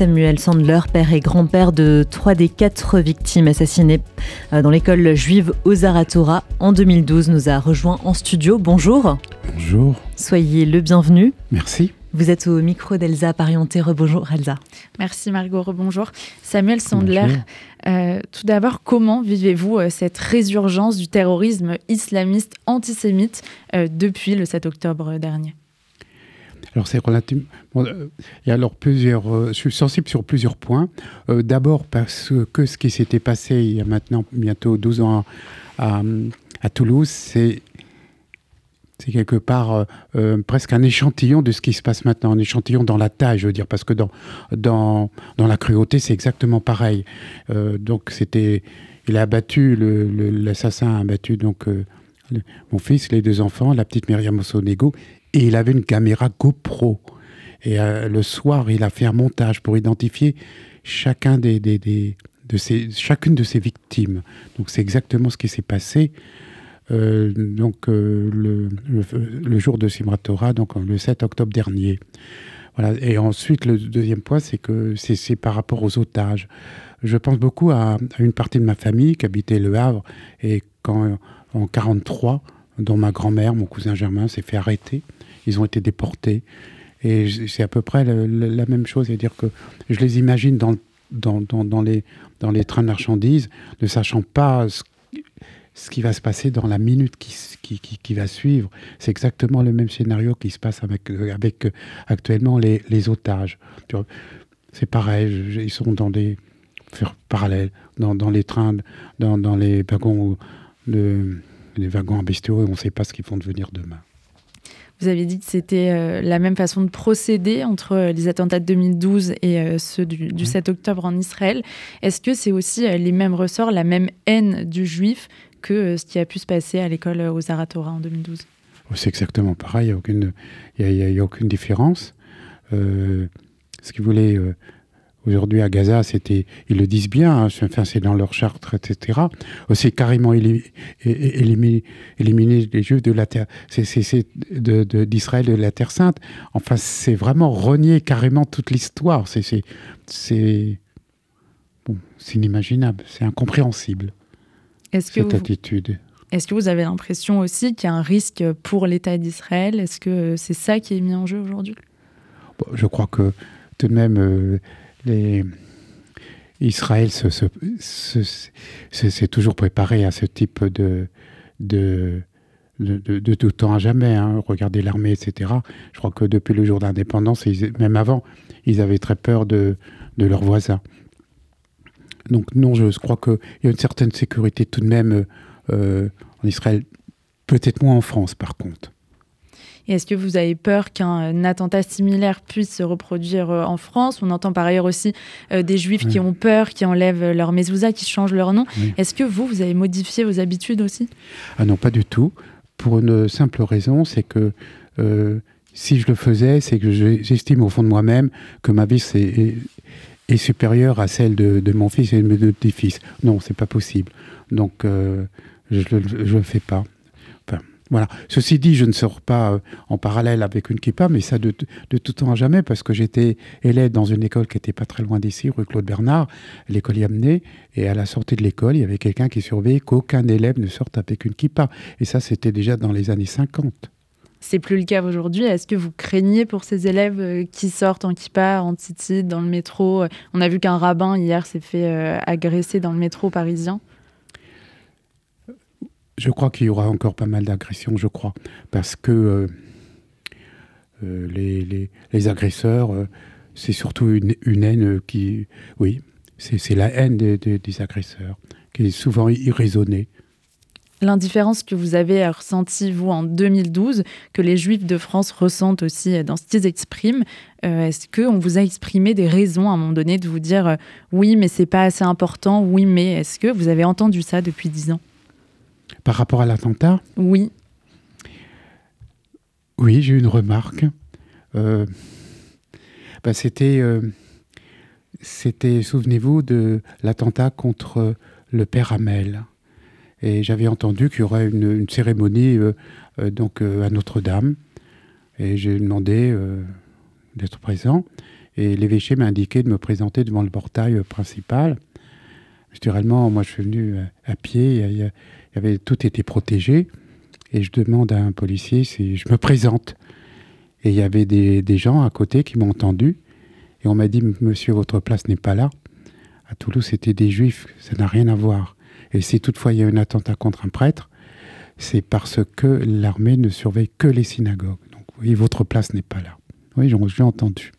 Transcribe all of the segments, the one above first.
Samuel Sandler, père et grand-père de trois des quatre victimes assassinées euh, dans l'école juive Ozaratora en 2012, nous a rejoint en studio. Bonjour. Bonjour. Soyez le bienvenu. Merci. Vous êtes au micro d'Elsa Parienté. Rebonjour Elsa. Merci Margot, rebonjour. Samuel Sandler, euh, tout d'abord, comment vivez-vous euh, cette résurgence du terrorisme islamiste antisémite depuis le 7 octobre dernier? Alors c'est relativement. Euh, a alors plusieurs. Euh, je suis sensible sur plusieurs points. Euh, d'abord parce que ce qui s'était passé il y a maintenant bientôt 12 ans à, Toulouse, c'est quelque part presque un échantillon de ce qui se passe maintenant, un échantillon dans la taille, je veux dire, parce que dans, dans, dans la cruauté, c'est exactement pareil. donc c'était, il a abattu, l'assassin a abattu donc mon fils, les deux enfants, la petite Myriam Ossonego, et il avait une caméra GoPro. Et euh, le soir, il a fait un montage pour identifier chacun des, des, de ses, chacune de ses victimes. Donc c'est exactement ce qui s'est passé. Euh, donc euh, le, le, jour de Simratora, donc le 7 octobre dernier. Voilà. Et ensuite, le deuxième point, c'est que c'est par rapport aux otages. Je pense beaucoup à, à, une partie de ma famille qui habitait Le Havre et quand en 43, dont ma grand-mère, mon cousin Germain, s'est fait arrêter ils ont été déportés. Et c'est à peu près la, même chose, c'est-à-dire que je les imagine dans, dans, dans, les, dans les trains de marchandises, ne sachant pas ce, qui va se passer dans la minute qui, qui, qui, va suivre. C'est exactement le même scénario qui se passe avec, avec actuellement les, les otages. C'est pareil, ils sont dans des parallèles, dans, dans les trains, dans, dans les wagons, de, les wagons en bestiaux, et on ne sait pas ce qu'ils vont devenir demain. Vous avez dit que c'était euh, la même façon de procéder entre euh, les attentats de 2012 et euh, ceux du, 7 octobre en Israël. Est-ce que c'est aussi les mêmes ressorts, la même haine du juif que ce qui a pu se passer à l'école aux Zaratora en 2012 C'est exactement pareil, il n'y a, a, aucune différence. ce qu'ils voulaient Aujourd'hui, à Gaza, c'était, ils le disent bien, hein, enfin, c'est dans leur charte, etc. C'est carrément éliminer, les Juifs de la terre, c'est, d'Israël, de, la Terre Sainte. Enfin, c'est vraiment renier carrément toute l'histoire. C'est, c'est, bon, inimaginable, c'est incompréhensible. Est-ce que cette attitude. Est-ce que vous avez l'impression aussi qu'il y a un risque pour l'État d'Israël? Est-ce que c'est ça qui est mis en jeu aujourd'hui? Je crois que tout de même. Euh, Israël s'est toujours préparé à ce type de, de, de, tout temps à jamais. Hein. Regardez l'armée, etc. Je crois que depuis le jour d'indépendance, même avant, ils avaient très peur de, de leurs voisins. Donc non, je crois qu'il y a une certaine sécurité tout de même euh, en Israël, peut-être moins en France par contre est-ce que vous avez peur qu'un attentat similaire puisse se reproduire euh, en France? On entend par ailleurs aussi euh, des juifs qui ont peur, qui enlèvent leur mezouza, qui changent leur nom. Est-ce que vous, vous avez modifié vos habitudes aussi? Ah non, pas du tout. Pour une simple raison, c'est que euh, si je le faisais, c'est que j'estime au fond de moi-même que ma vie est, est, supérieure à celle de, mon fils et de mes deux petits-fils. Non, c'est pas possible. Donc, je ne le fais pas. Voilà. Ceci dit, je ne sors pas euh, en parallèle avec une kippa, mais ça de, tout temps à jamais, parce que j'étais élève dans une école qui n'était pas très loin d'ici, rue Claude Bernard, l'école y amenait, et à la sortie de l'école, il y avait quelqu'un qui surveillait qu'aucun élève ne sorte avec une kippa. Et ça, c'était déjà dans les années 50. C'est plus le cas aujourd'hui. Est-ce que vous craignez pour ces élèves euh, qui sortent en kippa, en titi, dans le métro? On a vu qu'un rabbin hier s'est fait euh, agresser dans le métro parisien. Je crois qu'il y aura encore pas mal d'agressions, je crois, parce que euh, euh, les, agresseurs, euh, c'est surtout une, haine qui, oui, c'est la haine des, agresseurs, qui est souvent irraisonnée. L'indifférence que vous avez ressentie, vous, en 2012, que les Juifs de France ressentent aussi dans ce qu'ils expriment, est-ce qu'on vous a exprimé des raisons à un moment donné de vous dire oui, mais c'est pas assez important, oui, mais est-ce que vous avez entendu ça depuis dix ans? Par rapport à l'attentat Oui. Oui, j'ai une remarque. Euh, bah, c'était, euh, c'était, souvenez-vous, de l'attentat contre le père Hamel. Et j'avais entendu qu'il y aurait une, cérémonie euh, donc à Notre-Dame. Et j'ai demandé d'être présent. Et l'évêché m'a indiqué de me présenter devant le portail principal. Naturellement, moi, je suis venu à, pied. Il y, avait, tout était protégé. Et je demande à un policier si je me présente. Et il y avait des, des gens à côté qui m'ont entendu. Et on m'a dit, monsieur, votre place n'est pas là. À Toulouse, c'était des juifs. Ça n'a rien à voir. Et si toutefois il y a un attentat contre un prêtre, c'est parce que l'armée ne surveille que les synagogues. Donc, oui, votre place n'est pas là. Oui, j'ai entendu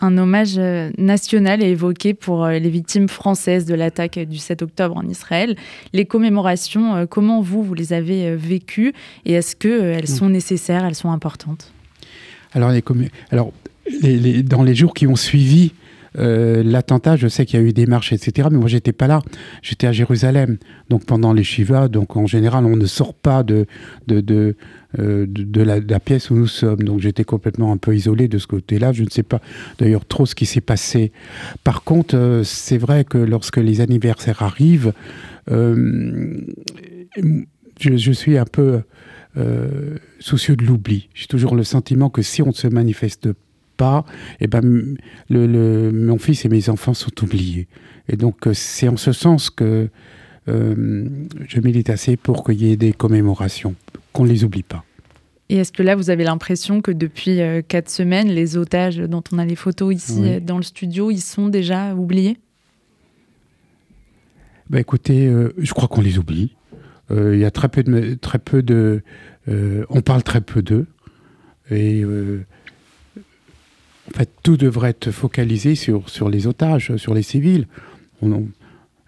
un hommage euh, national est évoqué pour euh, les victimes françaises de l'attaque du 7 octobre en Israël. Les commémorations, euh, comment vous, vous les avez vécues et est-ce qu'elles sont nécessaires, elles sont importantes? Alors, les Alors dans les jours qui ont suivi l'attentat, je sais qu'il y a eu des marches, etc. Mais moi, j'étais pas là. J'étais à Jérusalem. Donc, pendant les Shiva, donc en général, on ne sort pas de, de, euh, de, la, pièce où nous sommes. Donc j'étais complètement un peu isolé de ce côté-là. Je ne sais pas d'ailleurs trop ce qui s'est passé. Par contre, euh, c'est vrai que lorsque les anniversaires arrivent, euh, je, suis un peu soucieux de l'oubli. J'ai toujours le sentiment que si on ne se manifeste pas, et eh ben, le, mon fils et mes enfants sont oubliés. Et donc c'est en ce sens que je milite assez pour qu'il y ait des commémorations qu'on ne les oublie pas. Et est-ce que là, vous avez l'impression que depuis euh, quatre semaines, les otages dont on a les photos ici euh, dans le studio, ils sont déjà oubliés? Bah Écoutez, euh, je crois qu'on les oublie. Il y a très peu de... Très peu de on parle très peu d'eux. Et en fait, tout devrait être focalisé sur, sur les otages, sur les civils. On,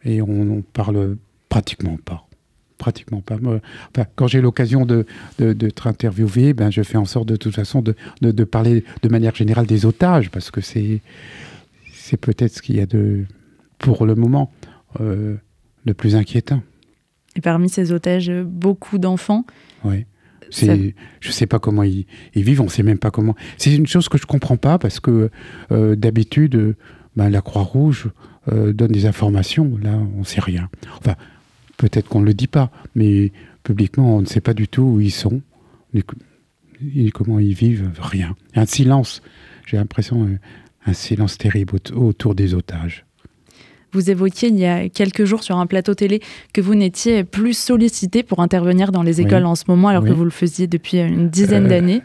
et on n'en parle pratiquement pas pratiquement pas. quand j'ai l'occasion de, de, interviewer, ben, je fais en sorte de toute façon de, de parler de manière générale des otages, parce que c'est, c'est peut-être ce qu'il y a de, pour le moment, euh, le plus inquiétant. Et parmi ces otages, beaucoup d'enfants. Oui. C'est, Je ne sais pas comment ils, vivent, on ne sait même pas comment. C'est une chose que je ne comprends pas parce que euh, d'habitude, ben, la Croix-Rouge euh, donne des informations. Là, on ne sait rien. Enfin, Peut-être qu'on ne le dit pas, mais publiquement, on ne sait pas du tout où ils sont, ni comment ils vivent, rien. Un silence, j'ai l'impression, euh, un silence terrible autour des otages. Vous évoquiez il y a quelques jours sur un plateau télé que vous n'étiez plus sollicité pour intervenir dans les écoles en ce moment, alors que vous le faisiez depuis une dizaine euh, d'années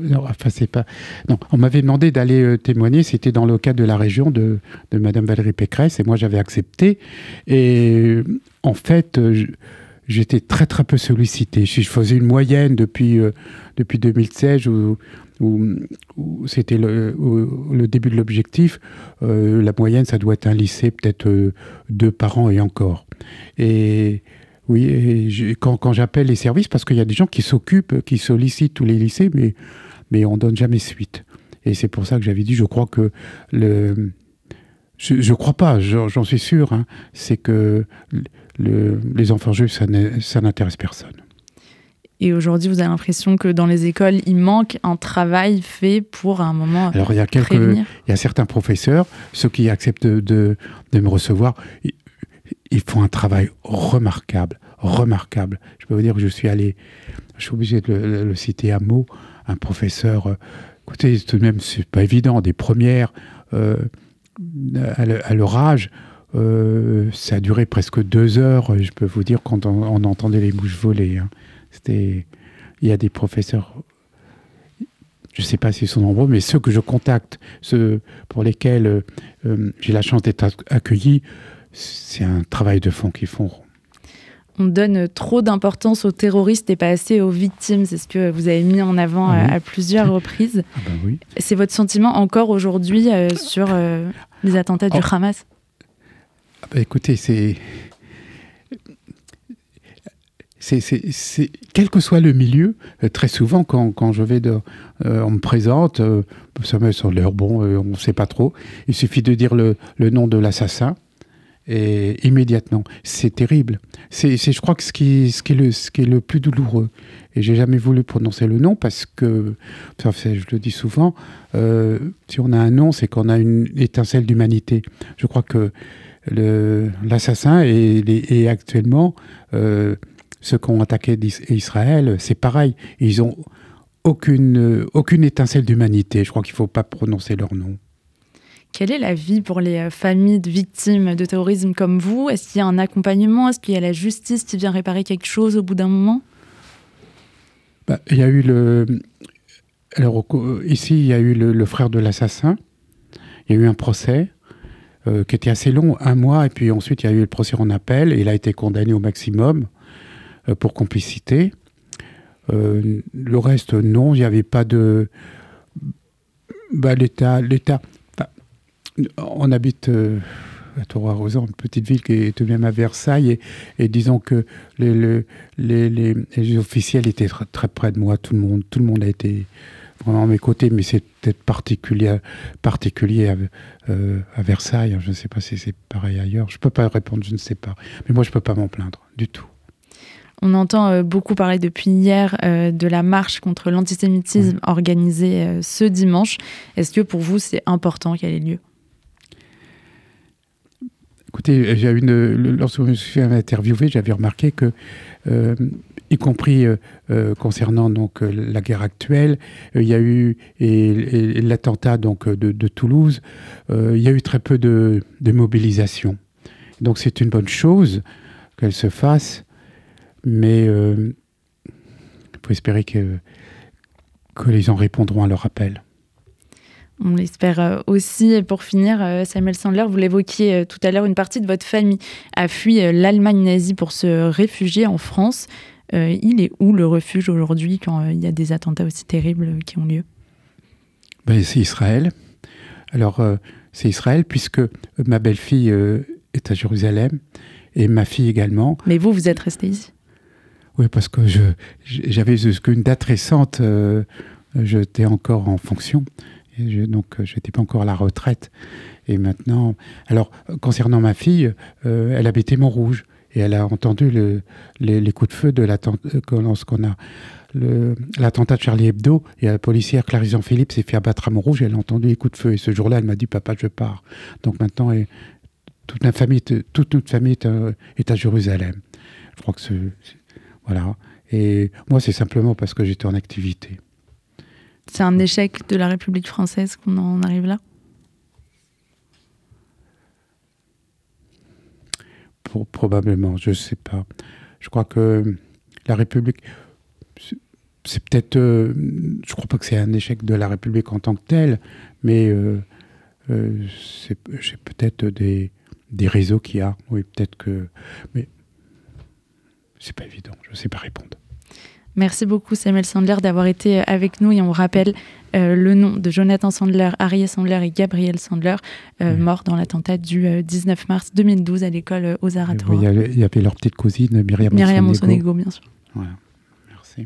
non, enfin, c'est pas. Non, on m'avait demandé d'aller euh, témoigner. C'était dans le cadre de la région de, de Madame Valérie Pécresse, et moi j'avais accepté. Et en fait, euh, j'étais très très peu sollicité. Si je faisais une moyenne depuis euh, depuis 2016 où, où, c'était le, le, début de l'objectif, la moyenne ça doit être un lycée peut-être deux par an et encore. Et oui, et quand, quand j'appelle les services, parce qu'il y a des gens qui s'occupent, qui sollicitent tous les lycées, mais mais on donne jamais suite. Et c'est pour ça que j'avais dit, je crois que le... Je ne crois pas, j'en suis sûr, hein, c'est que le, les enfants juifs, ça n'intéresse personne. Et aujourd'hui, vous avez l'impression que dans les écoles, il manque un travail fait pour un moment. Alors, il y a quelques, il y a certains professeurs, ceux qui acceptent de, de, me recevoir, ils, font un travail remarquable, remarquable. Je peux vous dire que je suis allé, je suis obligé de le, le citer à mots, un professeur. Euh, écoutez, tout de même, c'est pas évident. Des premières euh, à leur âge, euh, ça a duré presque deux heures. Je peux vous dire quand on, entendait les bouches voler. Hein. C'était, il y a des professeurs. Je ne sais pas s'ils sont nombreux, mais ceux que je contacte, ceux pour lesquels j'ai la chance d'être accueilli, c'est un travail de fond qu'ils font on donne trop d'importance aux terroristes et pas assez aux victimes. C'est ce que vous avez mis en avant ah à, plusieurs reprises. Ah bah c'est votre sentiment encore aujourd'hui euh, sur euh, les attentats du oh. Hamas ah bah Écoutez, c'est... C'est, quel que soit le milieu, euh, très souvent quand, je vais de, on me présente, ça me sur l'air bon, on ne sait pas trop. Il suffit de dire le nom de l'assassin et immédiatement. C'est terrible. C'est, je crois que ce qui, ce, qui est le, ce qui est le plus douloureux. Et j'ai jamais voulu prononcer le nom parce que, je le dis souvent, euh, si on a un nom, c'est qu'on a une étincelle d'humanité. Je crois que l'assassin et, et, actuellement, euh, ceux qui ont attaqué Israël, c'est pareil. Ils ont aucune, aucune étincelle d'humanité. Je crois qu'il ne faut pas prononcer leur nom. Quelle est la vie pour les familles de victimes de terrorisme comme vous? Est-ce qu'il y a un accompagnement? Est-ce qu'il y a la justice qui vient réparer quelque chose au bout d'un moment? Bah, Il y a eu le. Alors, ici, il y a eu le, frère de l'assassin. Il y a eu un procès euh, qui était assez long, un mois, et puis ensuite, il y a eu le procès en appel, il a été condamné au maximum euh, pour complicité. Euh, le reste, non, il n'y avait pas de. Bah, L'État. On habite à Tour-Arrosan, une petite ville qui est tout de même à Versailles, et, disons que les, les, officiels étaient très, près de moi, tout le monde, tout le monde a été vraiment à mes côtés, mais c'est peut-être particulier, particulier à, euh, à, Versailles, je ne sais pas si c'est pareil ailleurs, je ne peux pas répondre, je ne sais pas, mais moi je ne peux pas m'en plaindre du tout. On entend euh, beaucoup parler depuis hier euh, de la marche contre l'antisémitisme organisée ce dimanche. Est-ce que pour vous c'est important qu'elle ait lieu? Écoutez, une, lorsque je me suis interviewé, j'avais remarqué que, euh, y compris euh, euh, concernant donc la guerre actuelle, il y a eu et, l'attentat de, Toulouse, il y a eu très peu de, mobilisation. Donc c'est une bonne chose qu'elle se fasse, mais il faut espérer que que les gens répondront à leur appel. On l'espère euh, aussi. Et pour finir, euh, Samuel Sandler, vous l'évoquiez euh, tout à l'heure, une partie de votre famille a fui l'Allemagne nazie pour se réfugier en France. il est où le refuge aujourd'hui quand il y a des attentats aussi terribles qui ont lieu? Ben, C'est Israël. Alors, c'est Israël puisque ma belle-fille est à Jérusalem et ma fille également. Mais vous, vous êtes resté ici? Oui, parce que j'avais une date récente, j'étais encore en fonction donc, euh, je n'étais pas encore à la retraite. Et maintenant, alors, concernant ma fille, euh, elle habitait Montrouge et elle a entendu le, les, coups de feu de l'attentat qu'on a l'attentat de Charlie Hebdo et la policière Clarison Philippe s'est fait abattre à Montrouge et elle a entendu les coups de feu. Et ce jour-là, elle m'a dit Papa, je pars. Donc maintenant, toute, la famille, toute notre famille est à, est à Jérusalem. Je crois que c'est. Voilà. Et moi, c'est simplement parce que j'étais en activité. C'est un échec de la République française qu'on en arrive là Probablement, je ne sais pas. Je crois que la République, c'est peut-être, euh, je ne crois pas que c'est un échec de la République en tant que telle, mais euh, euh, c'est peut-être des, des réseaux qu'il y a. Oui, peut-être que, mais c'est pas évident. Je ne sais pas répondre. Merci beaucoup Samuel Sandler d'avoir été euh, avec nous et on rappelle euh, le nom de Jonathan Sandler, Ariel Sandler et Gabriel Sandler, euh, morts dans l'attentat du 19 mars 2012 à l'école aux Aratora. Il y avait leur petite cousine Myriam, Myriam Monsonego, bien sûr. Voilà.